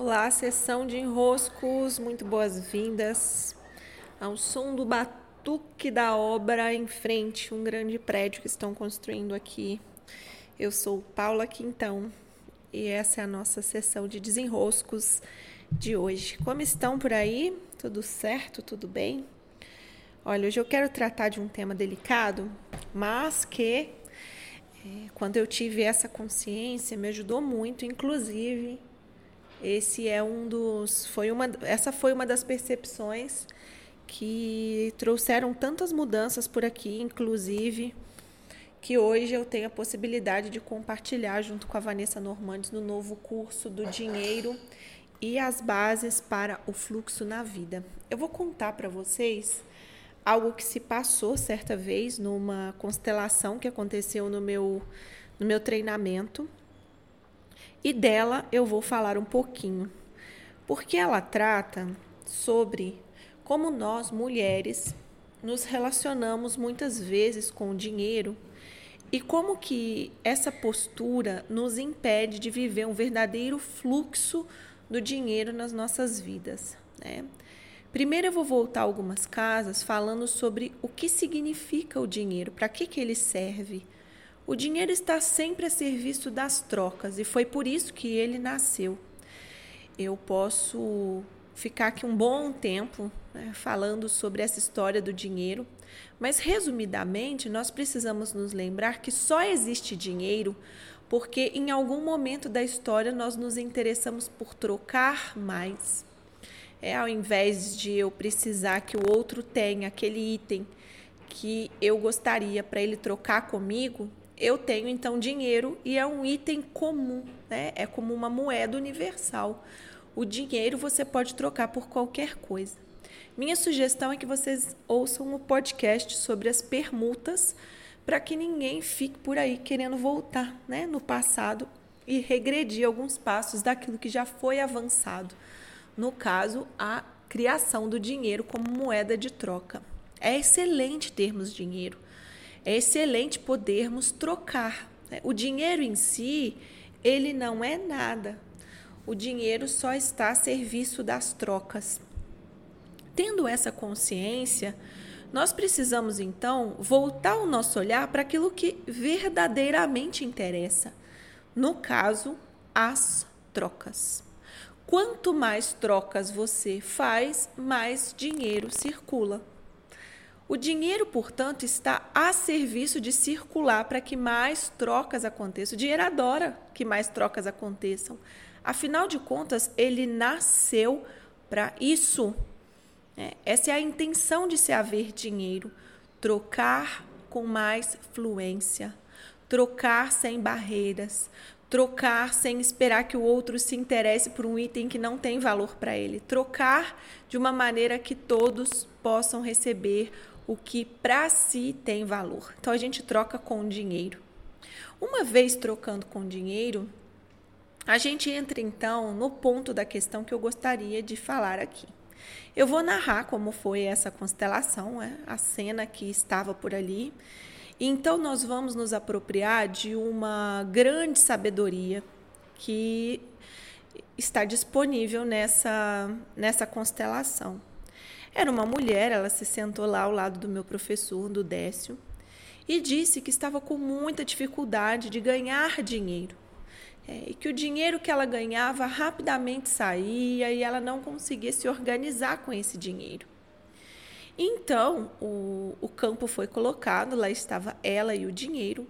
Olá, sessão de enroscos, muito boas-vindas ao som do batuque da obra em frente, um grande prédio que estão construindo aqui. Eu sou Paula Quintão e essa é a nossa sessão de desenroscos de hoje. Como estão por aí? Tudo certo? Tudo bem? Olha, hoje eu quero tratar de um tema delicado, mas que é, quando eu tive essa consciência me ajudou muito, inclusive esse é um dos foi uma essa foi uma das percepções que trouxeram tantas mudanças por aqui, inclusive que hoje eu tenho a possibilidade de compartilhar junto com a Vanessa Normandes no novo curso do dinheiro e as bases para o fluxo na vida. Eu vou contar para vocês algo que se passou certa vez numa constelação que aconteceu no meu no meu treinamento e dela eu vou falar um pouquinho, porque ela trata sobre como nós mulheres nos relacionamos muitas vezes com o dinheiro e como que essa postura nos impede de viver um verdadeiro fluxo do dinheiro nas nossas vidas. Né? Primeiro eu vou voltar algumas casas falando sobre o que significa o dinheiro, para que, que ele serve o dinheiro está sempre a serviço das trocas e foi por isso que ele nasceu. Eu posso ficar aqui um bom tempo né, falando sobre essa história do dinheiro, mas resumidamente nós precisamos nos lembrar que só existe dinheiro porque em algum momento da história nós nos interessamos por trocar mais. É ao invés de eu precisar que o outro tenha aquele item que eu gostaria para ele trocar comigo, eu tenho então dinheiro e é um item comum, né? É como uma moeda universal. O dinheiro você pode trocar por qualquer coisa. Minha sugestão é que vocês ouçam o podcast sobre as permutas para que ninguém fique por aí querendo voltar, né, no passado e regredir alguns passos daquilo que já foi avançado. No caso, a criação do dinheiro como moeda de troca. É excelente termos dinheiro é excelente podermos trocar. Né? O dinheiro em si, ele não é nada. O dinheiro só está a serviço das trocas. Tendo essa consciência, nós precisamos então voltar o nosso olhar para aquilo que verdadeiramente interessa. No caso, as trocas. Quanto mais trocas você faz, mais dinheiro circula. O dinheiro, portanto, está a serviço de circular para que mais trocas aconteçam. O dinheiro adora que mais trocas aconteçam. Afinal de contas, ele nasceu para isso. É, essa é a intenção de se haver dinheiro: trocar com mais fluência, trocar sem barreiras, trocar sem esperar que o outro se interesse por um item que não tem valor para ele, trocar de uma maneira que todos possam receber o que para si tem valor. Então a gente troca com dinheiro. Uma vez trocando com dinheiro, a gente entra então no ponto da questão que eu gostaria de falar aqui. Eu vou narrar como foi essa constelação, né? a cena que estava por ali. Então nós vamos nos apropriar de uma grande sabedoria que está disponível nessa, nessa constelação. Era uma mulher, ela se sentou lá ao lado do meu professor, do Décio, e disse que estava com muita dificuldade de ganhar dinheiro. É, e que o dinheiro que ela ganhava rapidamente saía e ela não conseguia se organizar com esse dinheiro. Então, o, o campo foi colocado, lá estava ela e o dinheiro,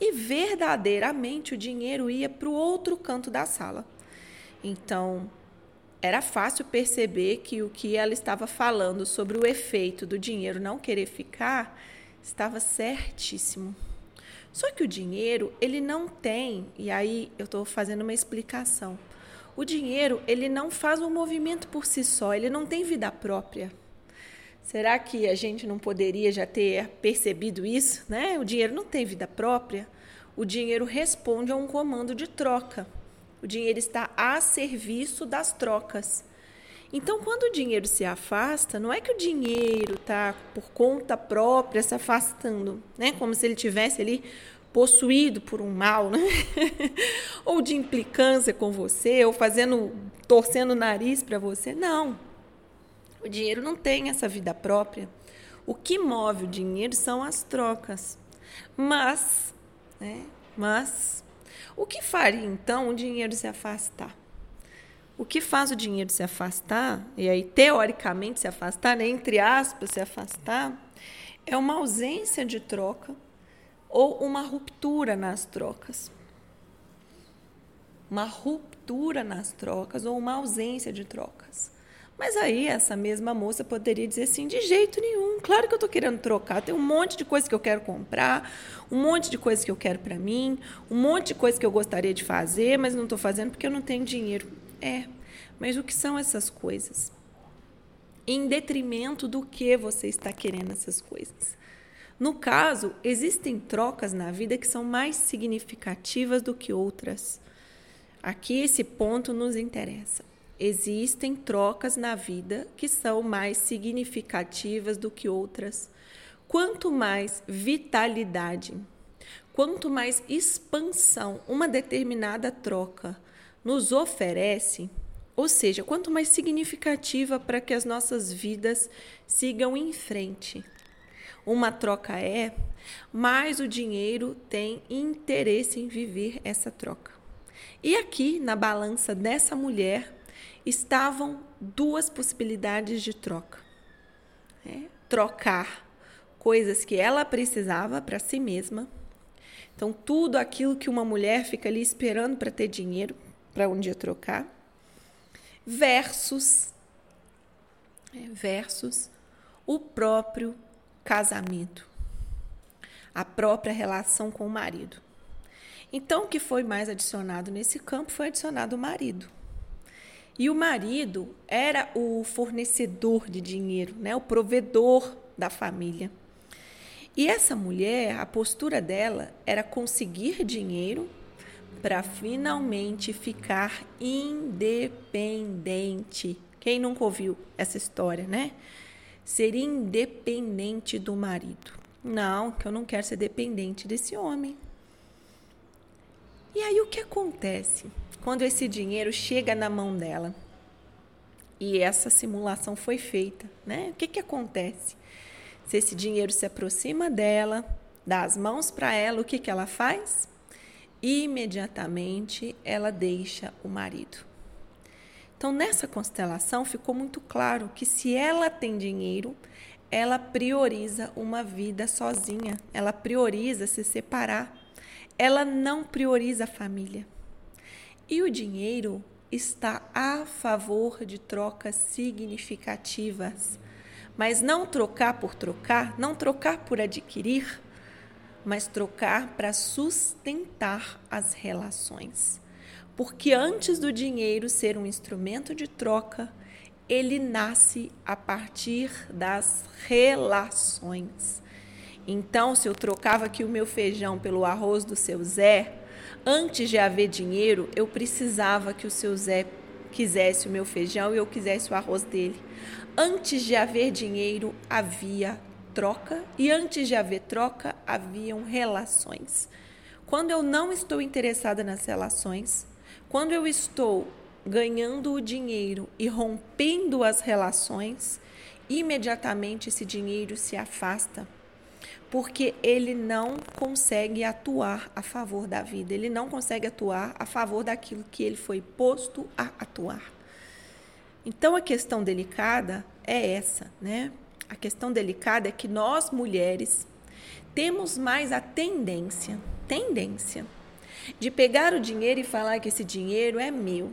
e verdadeiramente o dinheiro ia para o outro canto da sala. Então, era fácil perceber que o que ela estava falando sobre o efeito do dinheiro não querer ficar estava certíssimo. Só que o dinheiro, ele não tem, e aí eu estou fazendo uma explicação. O dinheiro, ele não faz um movimento por si só, ele não tem vida própria. Será que a gente não poderia já ter percebido isso? Né? O dinheiro não tem vida própria. O dinheiro responde a um comando de troca. O dinheiro está a serviço das trocas. Então, quando o dinheiro se afasta, não é que o dinheiro está por conta própria se afastando, né? Como se ele tivesse ali possuído por um mal, né? ou de implicância com você, ou fazendo, torcendo o nariz para você. Não. O dinheiro não tem essa vida própria. O que move o dinheiro são as trocas. Mas, né? Mas, o que faria então o dinheiro se afastar? O que faz o dinheiro se afastar, e aí teoricamente se afastar, né? entre aspas, se afastar, é uma ausência de troca ou uma ruptura nas trocas. Uma ruptura nas trocas ou uma ausência de trocas. Mas aí essa mesma moça poderia dizer assim: de jeito nenhum, claro que eu estou querendo trocar, tem um monte de coisa que eu quero comprar, um monte de coisa que eu quero para mim, um monte de coisa que eu gostaria de fazer, mas não estou fazendo porque eu não tenho dinheiro. É, mas o que são essas coisas? Em detrimento do que você está querendo essas coisas. No caso, existem trocas na vida que são mais significativas do que outras. Aqui esse ponto nos interessa existem trocas na vida que são mais significativas do que outras. Quanto mais vitalidade, quanto mais expansão uma determinada troca nos oferece, ou seja, quanto mais significativa para que as nossas vidas sigam em frente. Uma troca é, mais o dinheiro tem interesse em viver essa troca. E aqui, na balança dessa mulher, estavam duas possibilidades de troca. É, trocar coisas que ela precisava para si mesma. Então, tudo aquilo que uma mulher fica ali esperando para ter dinheiro, para um dia trocar, versus, é, versus o próprio casamento, a própria relação com o marido. Então, o que foi mais adicionado nesse campo foi adicionado o marido. E o marido era o fornecedor de dinheiro, né? o provedor da família. E essa mulher, a postura dela era conseguir dinheiro para finalmente ficar independente. Quem nunca ouviu essa história, né? Ser independente do marido. Não, que eu não quero ser dependente desse homem. E aí o que acontece? Quando esse dinheiro chega na mão dela e essa simulação foi feita, né? O que, que acontece? Se esse dinheiro se aproxima dela, dá as mãos para ela, o que, que ela faz? Imediatamente ela deixa o marido. Então, nessa constelação, ficou muito claro que se ela tem dinheiro, ela prioriza uma vida sozinha, ela prioriza se separar, ela não prioriza a família. E o dinheiro está a favor de trocas significativas. Mas não trocar por trocar, não trocar por adquirir, mas trocar para sustentar as relações. Porque antes do dinheiro ser um instrumento de troca, ele nasce a partir das relações. Então, se eu trocava aqui o meu feijão pelo arroz do seu Zé, Antes de haver dinheiro, eu precisava que o seu Zé quisesse o meu feijão e eu quisesse o arroz dele. Antes de haver dinheiro, havia troca e antes de haver troca, haviam relações. Quando eu não estou interessada nas relações, quando eu estou ganhando o dinheiro e rompendo as relações, imediatamente esse dinheiro se afasta porque ele não consegue atuar a favor da vida, ele não consegue atuar a favor daquilo que ele foi posto a atuar. Então a questão delicada é essa, né? A questão delicada é que nós mulheres temos mais a tendência, tendência de pegar o dinheiro e falar que esse dinheiro é meu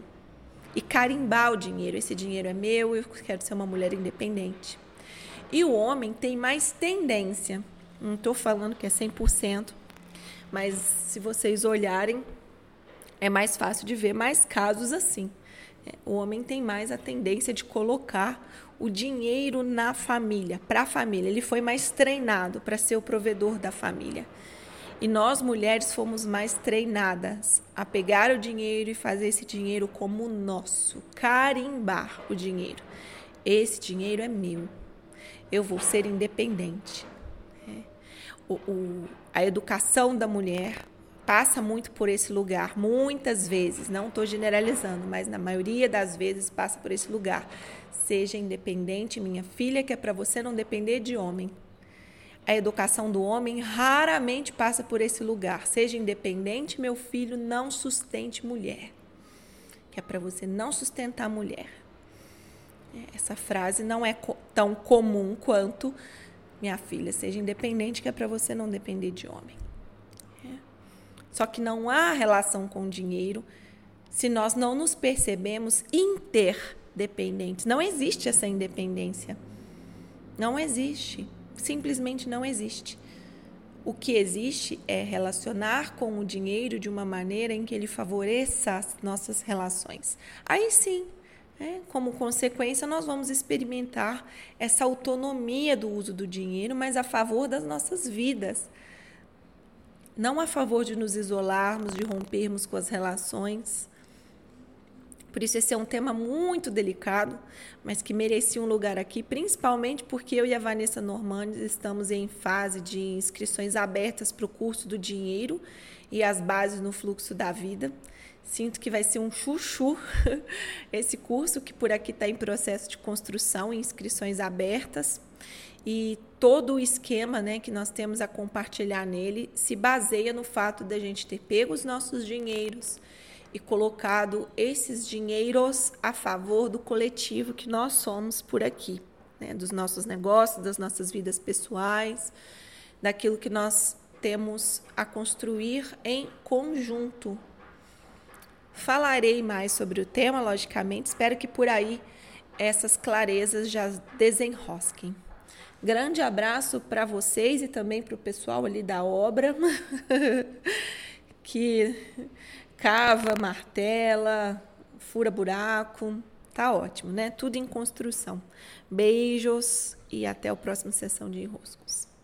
e carimbar o dinheiro, esse dinheiro é meu, eu quero ser uma mulher independente. E o homem tem mais tendência não estou falando que é 100%, mas se vocês olharem, é mais fácil de ver mais casos assim. É, o homem tem mais a tendência de colocar o dinheiro na família, para a família. Ele foi mais treinado para ser o provedor da família. E nós mulheres fomos mais treinadas a pegar o dinheiro e fazer esse dinheiro como nosso, carimbar o dinheiro. Esse dinheiro é meu. Eu vou ser independente o, o, a educação da mulher passa muito por esse lugar, muitas vezes, não estou generalizando, mas na maioria das vezes passa por esse lugar. Seja independente, minha filha, que é para você não depender de homem. A educação do homem raramente passa por esse lugar. Seja independente, meu filho, não sustente mulher. Que é para você não sustentar mulher. Essa frase não é tão comum quanto minha filha, seja independente, que é para você não depender de homem. Só que não há relação com o dinheiro se nós não nos percebemos interdependentes. Não existe essa independência. Não existe. Simplesmente não existe. O que existe é relacionar com o dinheiro de uma maneira em que ele favoreça as nossas relações. Aí sim, é, como consequência, nós vamos experimentar essa autonomia do uso do dinheiro, mas a favor das nossas vidas não a favor de nos isolarmos, de rompermos com as relações. Por isso, esse é um tema muito delicado, mas que merecia um lugar aqui, principalmente porque eu e a Vanessa Normandes estamos em fase de inscrições abertas para o curso do dinheiro e as bases no fluxo da vida. Sinto que vai ser um chuchu esse curso, que por aqui está em processo de construção, inscrições abertas e todo o esquema né, que nós temos a compartilhar nele se baseia no fato da gente ter pego os nossos dinheiros e colocado esses dinheiros a favor do coletivo que nós somos por aqui, né, dos nossos negócios, das nossas vidas pessoais, daquilo que nós temos a construir em conjunto. Falarei mais sobre o tema, logicamente, espero que por aí essas clarezas já desenrosquem. Grande abraço para vocês e também para o pessoal ali da obra, que cava, martela, fura buraco. Tá ótimo, né? Tudo em construção. Beijos e até a próxima sessão de enroscos.